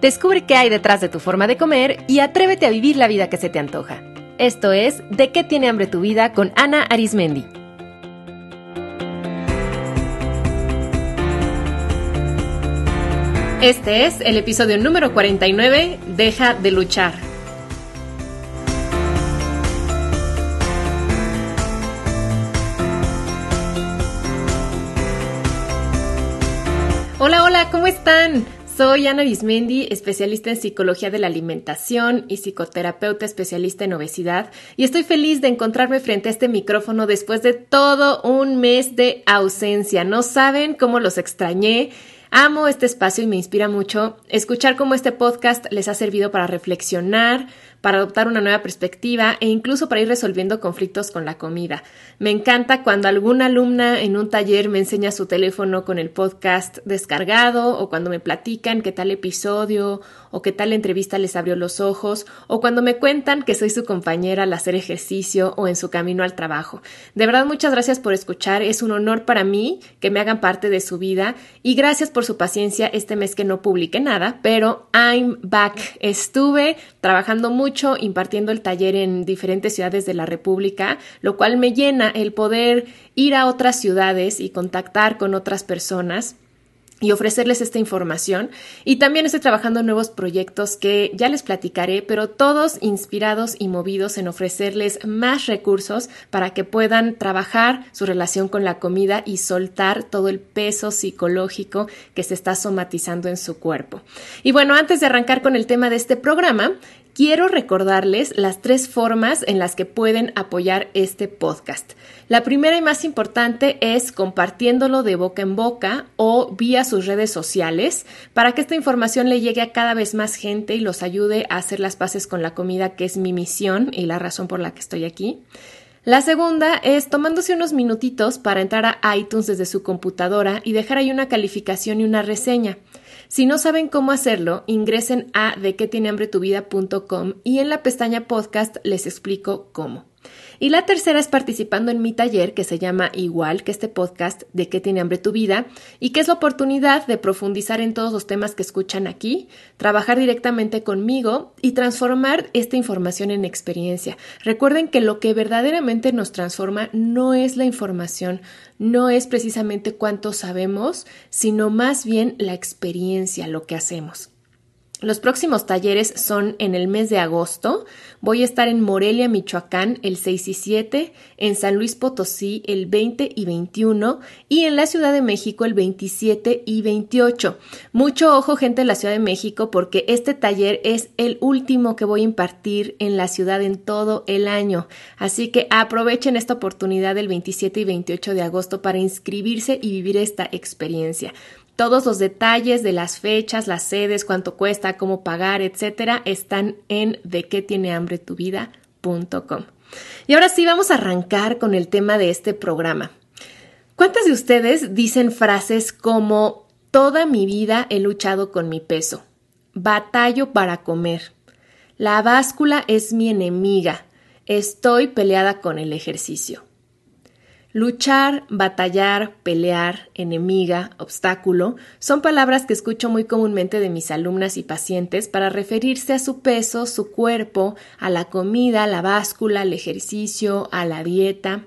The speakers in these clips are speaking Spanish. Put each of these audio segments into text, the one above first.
Descubre qué hay detrás de tu forma de comer y atrévete a vivir la vida que se te antoja. Esto es De qué tiene hambre tu vida con Ana Arismendi. Este es el episodio número 49, Deja de luchar. Hola, hola, ¿cómo están? Soy Ana Bismendi, especialista en psicología de la alimentación y psicoterapeuta especialista en obesidad, y estoy feliz de encontrarme frente a este micrófono después de todo un mes de ausencia. No saben cómo los extrañé. Amo este espacio y me inspira mucho escuchar cómo este podcast les ha servido para reflexionar, para adoptar una nueva perspectiva e incluso para ir resolviendo conflictos con la comida. Me encanta cuando alguna alumna en un taller me enseña su teléfono con el podcast descargado o cuando me platican qué tal episodio o qué tal entrevista les abrió los ojos o cuando me cuentan que soy su compañera al hacer ejercicio o en su camino al trabajo. De verdad muchas gracias por escuchar, es un honor para mí que me hagan parte de su vida y gracias por su paciencia este mes que no publiqué nada, pero I'm back. Estuve trabajando mucho impartiendo el taller en diferentes ciudades de la República, lo cual me llena el poder ir a otras ciudades y contactar con otras personas y ofrecerles esta información. Y también estoy trabajando en nuevos proyectos que ya les platicaré, pero todos inspirados y movidos en ofrecerles más recursos para que puedan trabajar su relación con la comida y soltar todo el peso psicológico que se está somatizando en su cuerpo. Y bueno, antes de arrancar con el tema de este programa, quiero recordarles las tres formas en las que pueden apoyar este podcast. La primera y más importante es compartiéndolo de boca en boca o vía sus redes sociales para que esta información le llegue a cada vez más gente y los ayude a hacer las paces con la comida, que es mi misión y la razón por la que estoy aquí. La segunda es tomándose unos minutitos para entrar a iTunes desde su computadora y dejar ahí una calificación y una reseña. Si no saben cómo hacerlo, ingresen a de qué tiene hambre tu vida.com y en la pestaña podcast les explico cómo. Y la tercera es participando en mi taller que se llama igual que este podcast de qué tiene hambre tu vida y que es la oportunidad de profundizar en todos los temas que escuchan aquí, trabajar directamente conmigo y transformar esta información en experiencia. Recuerden que lo que verdaderamente nos transforma no es la información, no es precisamente cuánto sabemos, sino más bien la experiencia, lo que hacemos. Los próximos talleres son en el mes de agosto. Voy a estar en Morelia, Michoacán, el 6 y 7, en San Luis Potosí, el 20 y 21, y en la Ciudad de México, el 27 y 28. Mucho ojo, gente de la Ciudad de México, porque este taller es el último que voy a impartir en la ciudad en todo el año. Así que aprovechen esta oportunidad del 27 y 28 de agosto para inscribirse y vivir esta experiencia. Todos los detalles de las fechas, las sedes, cuánto cuesta, cómo pagar, etcétera, están en de qué tiene hambre tu vida.com. Y ahora sí vamos a arrancar con el tema de este programa. ¿Cuántas de ustedes dicen frases como toda mi vida he luchado con mi peso? Batallo para comer. La báscula es mi enemiga. Estoy peleada con el ejercicio. Luchar, batallar, pelear, enemiga, obstáculo son palabras que escucho muy comúnmente de mis alumnas y pacientes para referirse a su peso, su cuerpo, a la comida, la báscula, al ejercicio, a la dieta.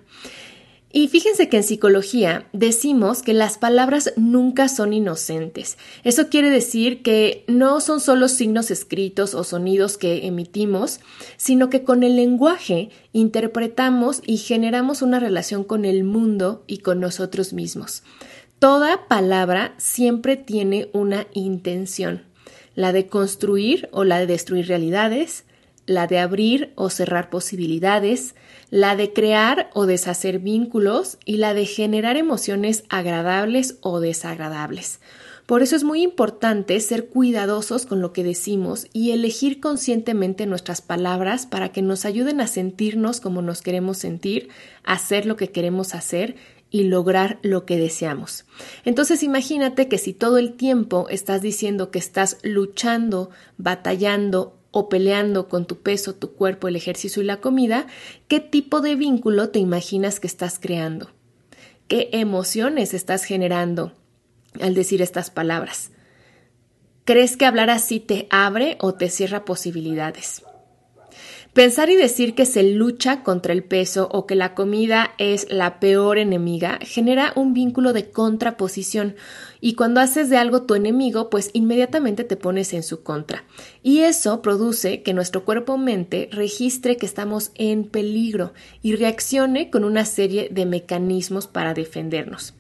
Y fíjense que en psicología decimos que las palabras nunca son inocentes. Eso quiere decir que no son solo signos escritos o sonidos que emitimos, sino que con el lenguaje interpretamos y generamos una relación con el mundo y con nosotros mismos. Toda palabra siempre tiene una intención, la de construir o la de destruir realidades, la de abrir o cerrar posibilidades, la de crear o deshacer vínculos y la de generar emociones agradables o desagradables. Por eso es muy importante ser cuidadosos con lo que decimos y elegir conscientemente nuestras palabras para que nos ayuden a sentirnos como nos queremos sentir, hacer lo que queremos hacer y lograr lo que deseamos. Entonces imagínate que si todo el tiempo estás diciendo que estás luchando, batallando o peleando con tu peso, tu cuerpo, el ejercicio y la comida, ¿qué tipo de vínculo te imaginas que estás creando? ¿Qué emociones estás generando al decir estas palabras? ¿Crees que hablar así te abre o te cierra posibilidades? Pensar y decir que se lucha contra el peso o que la comida es la peor enemiga genera un vínculo de contraposición y cuando haces de algo tu enemigo, pues inmediatamente te pones en su contra. Y eso produce que nuestro cuerpo-mente registre que estamos en peligro y reaccione con una serie de mecanismos para defendernos.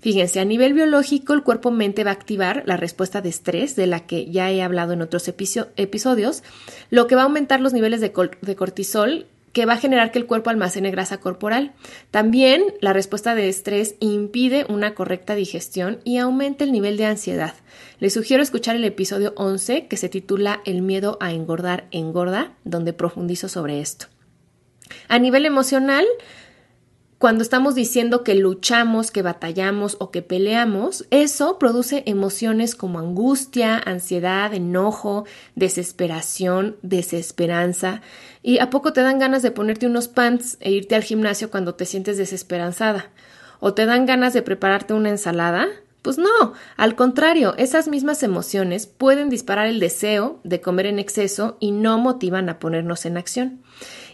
Fíjense, a nivel biológico, el cuerpo-mente va a activar la respuesta de estrés, de la que ya he hablado en otros episodios, lo que va a aumentar los niveles de, cortisol, que va a generar que el cuerpo almacene grasa corporal. También la respuesta de estrés impide una correcta digestión y aumenta el nivel de ansiedad. Les sugiero escuchar el episodio 11 que se titula El miedo a engordar engorda, donde profundizo sobre esto. A nivel emocional, cuando estamos diciendo que luchamos, que batallamos o que peleamos, eso produce emociones como angustia, ansiedad, enojo, desesperación, desesperanza. ¿Y a poco te dan ganas de ponerte unos pants e irte al gimnasio cuando te sientes desesperanzada? ¿O te dan ganas de prepararte una ensalada? Pues no, al contrario, esas mismas emociones pueden disparar el deseo de comer en exceso y no motivan a ponernos en acción.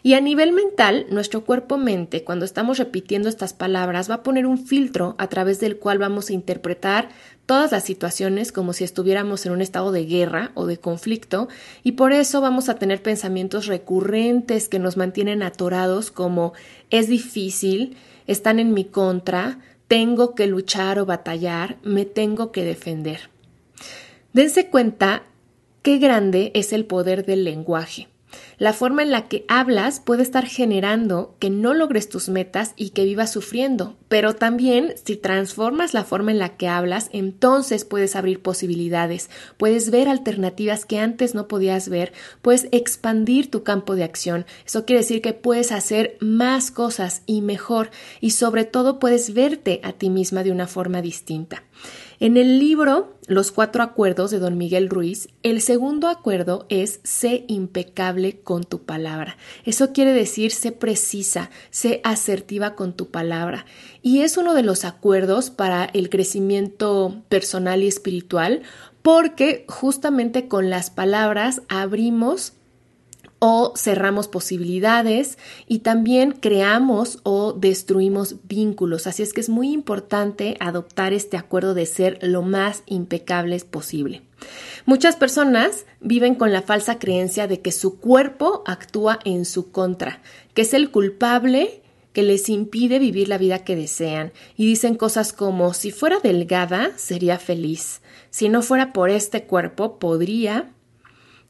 Y a nivel mental, nuestro cuerpo-mente, cuando estamos repitiendo estas palabras, va a poner un filtro a través del cual vamos a interpretar todas las situaciones como si estuviéramos en un estado de guerra o de conflicto, y por eso vamos a tener pensamientos recurrentes que nos mantienen atorados como es difícil, están en mi contra, tengo que luchar o batallar, me tengo que defender. Dense cuenta qué grande es el poder del lenguaje. La forma en la que hablas puede estar generando que no logres tus metas y que vivas sufriendo, pero también si transformas la forma en la que hablas, entonces puedes abrir posibilidades, puedes ver alternativas que antes no podías ver, puedes expandir tu campo de acción. Eso quiere decir que puedes hacer más cosas y mejor y sobre todo puedes verte a ti misma de una forma distinta. En el libro Los cuatro acuerdos de don Miguel Ruiz, el segundo acuerdo es sé impecable con tu palabra. Eso quiere decir sé precisa, sé asertiva con tu palabra. Y es uno de los acuerdos para el crecimiento personal y espiritual porque justamente con las palabras abrimos o cerramos posibilidades y también creamos o destruimos vínculos. Así es que es muy importante adoptar este acuerdo de ser lo más impecables posible. Muchas personas viven con la falsa creencia de que su cuerpo actúa en su contra, que es el culpable que les impide vivir la vida que desean y dicen cosas como si fuera delgada sería feliz, si no fuera por este cuerpo podría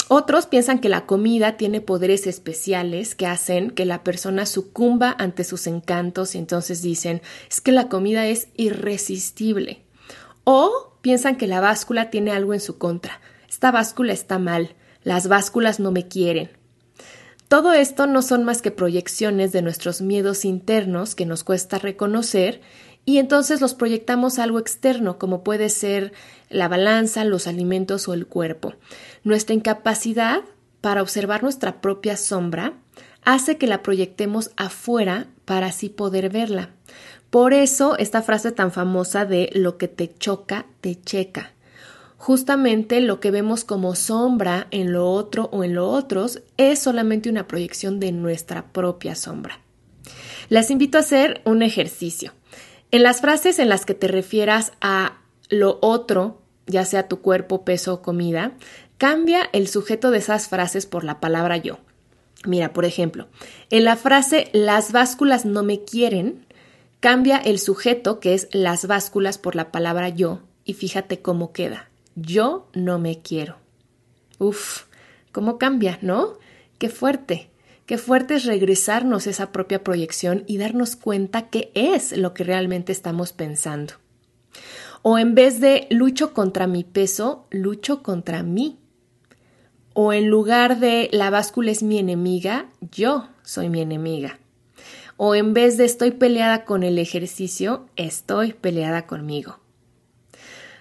otros piensan que la comida tiene poderes especiales que hacen que la persona sucumba ante sus encantos y entonces dicen es que la comida es irresistible. O piensan que la báscula tiene algo en su contra. Esta báscula está mal. Las básculas no me quieren. Todo esto no son más que proyecciones de nuestros miedos internos que nos cuesta reconocer y entonces los proyectamos a algo externo, como puede ser la balanza, los alimentos o el cuerpo. Nuestra incapacidad para observar nuestra propia sombra hace que la proyectemos afuera para así poder verla. Por eso esta frase tan famosa de lo que te choca, te checa. Justamente lo que vemos como sombra en lo otro o en lo otros es solamente una proyección de nuestra propia sombra. Les invito a hacer un ejercicio. En las frases en las que te refieras a lo otro, ya sea tu cuerpo, peso o comida, cambia el sujeto de esas frases por la palabra yo. Mira, por ejemplo, en la frase las básculas no me quieren, cambia el sujeto que es las básculas por la palabra yo y fíjate cómo queda. Yo no me quiero. Uf, ¿cómo cambia, no? Qué fuerte. Qué fuerte es regresarnos esa propia proyección y darnos cuenta qué es lo que realmente estamos pensando. O en vez de lucho contra mi peso, lucho contra mí. O en lugar de la báscula es mi enemiga, yo soy mi enemiga. O en vez de estoy peleada con el ejercicio, estoy peleada conmigo.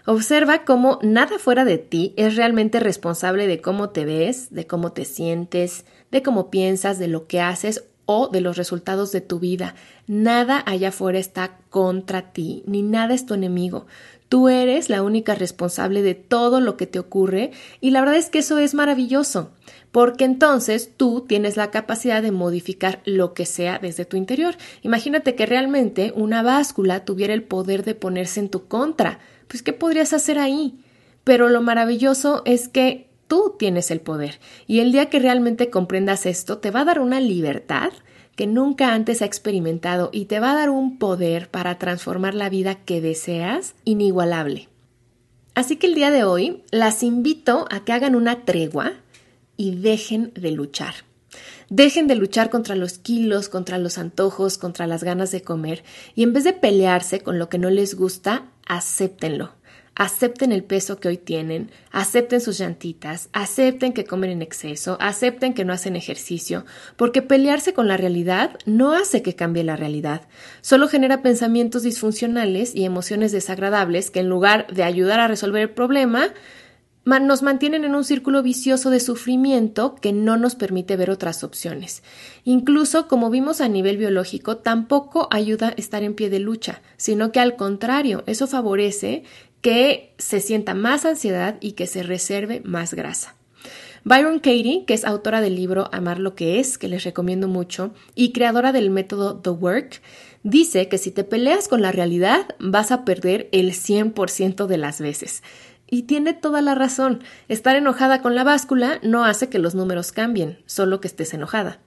Observa cómo nada fuera de ti es realmente responsable de cómo te ves, de cómo te sientes, de cómo piensas, de lo que haces o de los resultados de tu vida. Nada allá afuera está contra ti, ni nada es tu enemigo. Tú eres la única responsable de todo lo que te ocurre y la verdad es que eso es maravilloso, porque entonces tú tienes la capacidad de modificar lo que sea desde tu interior. Imagínate que realmente una báscula tuviera el poder de ponerse en tu contra. Pues ¿qué podrías hacer ahí? Pero lo maravilloso es que tú tienes el poder y el día que realmente comprendas esto te va a dar una libertad que nunca antes ha experimentado y te va a dar un poder para transformar la vida que deseas inigualable. Así que el día de hoy las invito a que hagan una tregua y dejen de luchar. Dejen de luchar contra los kilos, contra los antojos, contra las ganas de comer y en vez de pelearse con lo que no les gusta, acéptenlo acepten el peso que hoy tienen, acepten sus llantitas, acepten que comen en exceso, acepten que no hacen ejercicio, porque pelearse con la realidad no hace que cambie la realidad, solo genera pensamientos disfuncionales y emociones desagradables que en lugar de ayudar a resolver el problema, nos mantienen en un círculo vicioso de sufrimiento que no nos permite ver otras opciones. Incluso, como vimos a nivel biológico, tampoco ayuda estar en pie de lucha, sino que al contrario, eso favorece que se sienta más ansiedad y que se reserve más grasa. Byron Katie, que es autora del libro Amar lo que es, que les recomiendo mucho, y creadora del método The Work, dice que si te peleas con la realidad vas a perder el 100% de las veces. Y tiene toda la razón. Estar enojada con la báscula no hace que los números cambien, solo que estés enojada.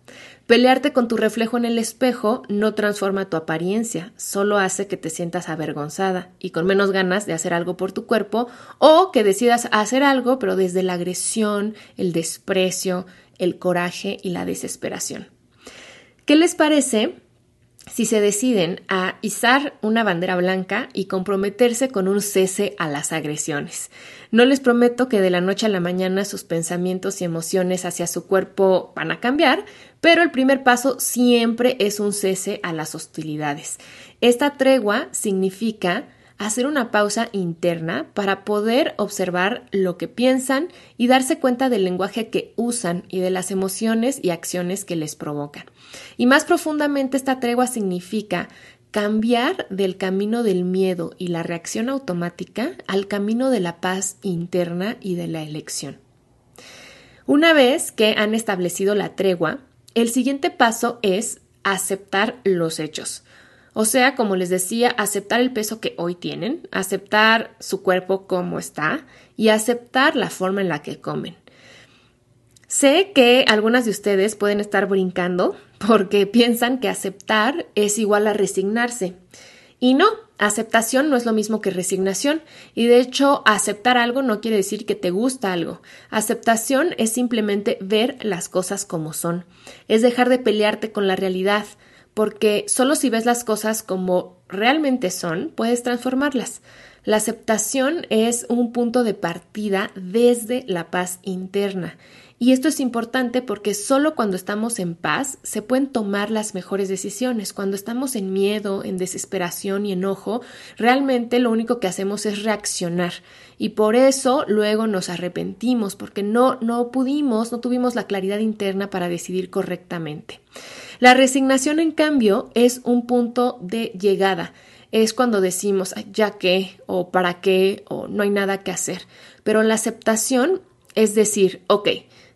Pelearte con tu reflejo en el espejo no transforma tu apariencia, solo hace que te sientas avergonzada y con menos ganas de hacer algo por tu cuerpo o que decidas hacer algo pero desde la agresión, el desprecio, el coraje y la desesperación. ¿Qué les parece si se deciden a izar una bandera blanca y comprometerse con un cese a las agresiones. No les prometo que de la noche a la mañana sus pensamientos y emociones hacia su cuerpo van a cambiar, pero el primer paso siempre es un cese a las hostilidades. Esta tregua significa hacer una pausa interna para poder observar lo que piensan y darse cuenta del lenguaje que usan y de las emociones y acciones que les provocan. Y más profundamente esta tregua significa cambiar del camino del miedo y la reacción automática al camino de la paz interna y de la elección. Una vez que han establecido la tregua, el siguiente paso es aceptar los hechos. O sea, como les decía, aceptar el peso que hoy tienen, aceptar su cuerpo como está y aceptar la forma en la que comen. Sé que algunas de ustedes pueden estar brincando porque piensan que aceptar es igual a resignarse. Y no, aceptación no es lo mismo que resignación. Y de hecho, aceptar algo no quiere decir que te gusta algo. Aceptación es simplemente ver las cosas como son. Es dejar de pelearte con la realidad, porque solo si ves las cosas como realmente son, puedes transformarlas. La aceptación es un punto de partida desde la paz interna. Y esto es importante porque solo cuando estamos en paz se pueden tomar las mejores decisiones. Cuando estamos en miedo, en desesperación y enojo, realmente lo único que hacemos es reaccionar. Y por eso luego nos arrepentimos porque no, no pudimos, no tuvimos la claridad interna para decidir correctamente. La resignación, en cambio, es un punto de llegada. Es cuando decimos ya qué o para qué o no hay nada que hacer. Pero la aceptación es decir, ok,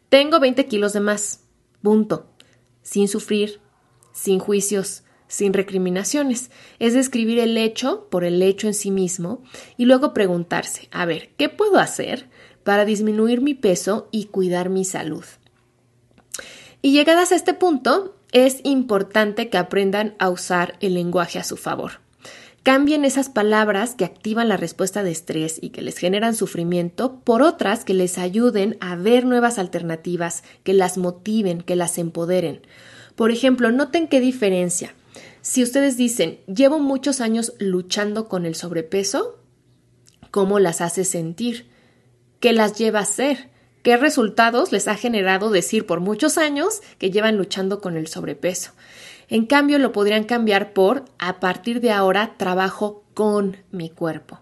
tengo 20 kilos de más, punto, sin sufrir, sin juicios, sin recriminaciones. Es describir el hecho por el hecho en sí mismo y luego preguntarse, a ver, ¿qué puedo hacer para disminuir mi peso y cuidar mi salud? Y llegadas a este punto, es importante que aprendan a usar el lenguaje a su favor. Cambien esas palabras que activan la respuesta de estrés y que les generan sufrimiento por otras que les ayuden a ver nuevas alternativas, que las motiven, que las empoderen. Por ejemplo, noten qué diferencia. Si ustedes dicen, llevo muchos años luchando con el sobrepeso, ¿cómo las hace sentir? ¿Qué las lleva a hacer? ¿Qué resultados les ha generado decir por muchos años que llevan luchando con el sobrepeso? En cambio, lo podrían cambiar por a partir de ahora trabajo con mi cuerpo.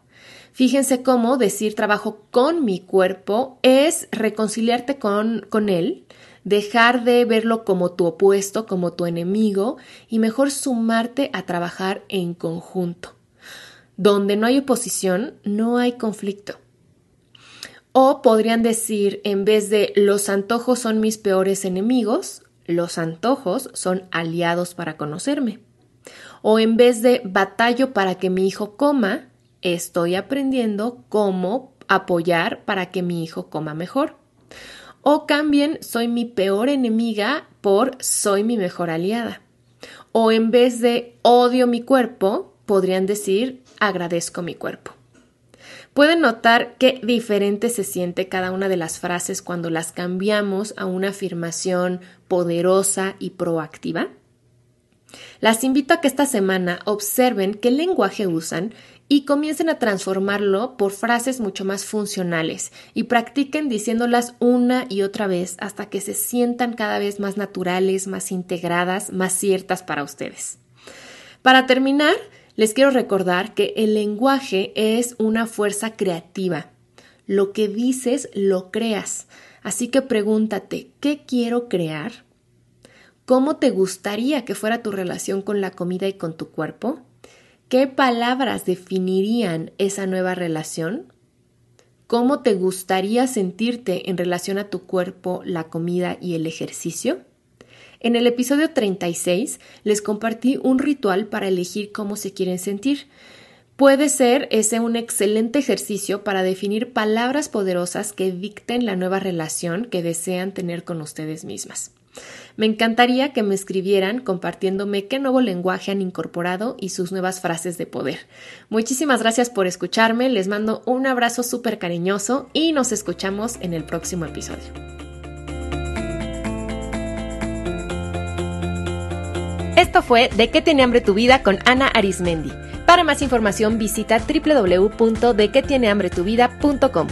Fíjense cómo decir trabajo con mi cuerpo es reconciliarte con, con él, dejar de verlo como tu opuesto, como tu enemigo, y mejor sumarte a trabajar en conjunto. Donde no hay oposición, no hay conflicto. O podrían decir, en vez de los antojos son mis peores enemigos, los antojos son aliados para conocerme. O en vez de batallo para que mi hijo coma, estoy aprendiendo cómo apoyar para que mi hijo coma mejor. O cambien soy mi peor enemiga por soy mi mejor aliada. O en vez de odio mi cuerpo, podrían decir agradezco mi cuerpo. Pueden notar qué diferente se siente cada una de las frases cuando las cambiamos a una afirmación poderosa y proactiva. Las invito a que esta semana observen qué lenguaje usan y comiencen a transformarlo por frases mucho más funcionales y practiquen diciéndolas una y otra vez hasta que se sientan cada vez más naturales, más integradas, más ciertas para ustedes. Para terminar, les quiero recordar que el lenguaje es una fuerza creativa. Lo que dices, lo creas. Así que pregúntate, ¿qué quiero crear? ¿Cómo te gustaría que fuera tu relación con la comida y con tu cuerpo? ¿Qué palabras definirían esa nueva relación? ¿Cómo te gustaría sentirte en relación a tu cuerpo, la comida y el ejercicio? En el episodio 36 les compartí un ritual para elegir cómo se quieren sentir. Puede ser ese un excelente ejercicio para definir palabras poderosas que dicten la nueva relación que desean tener con ustedes mismas. Me encantaría que me escribieran compartiéndome qué nuevo lenguaje han incorporado y sus nuevas frases de poder. Muchísimas gracias por escucharme, les mando un abrazo súper cariñoso y nos escuchamos en el próximo episodio. Esto fue De qué tiene hambre tu vida con Ana Arismendi. Para más información visita www.dequetienehambretuvida.com.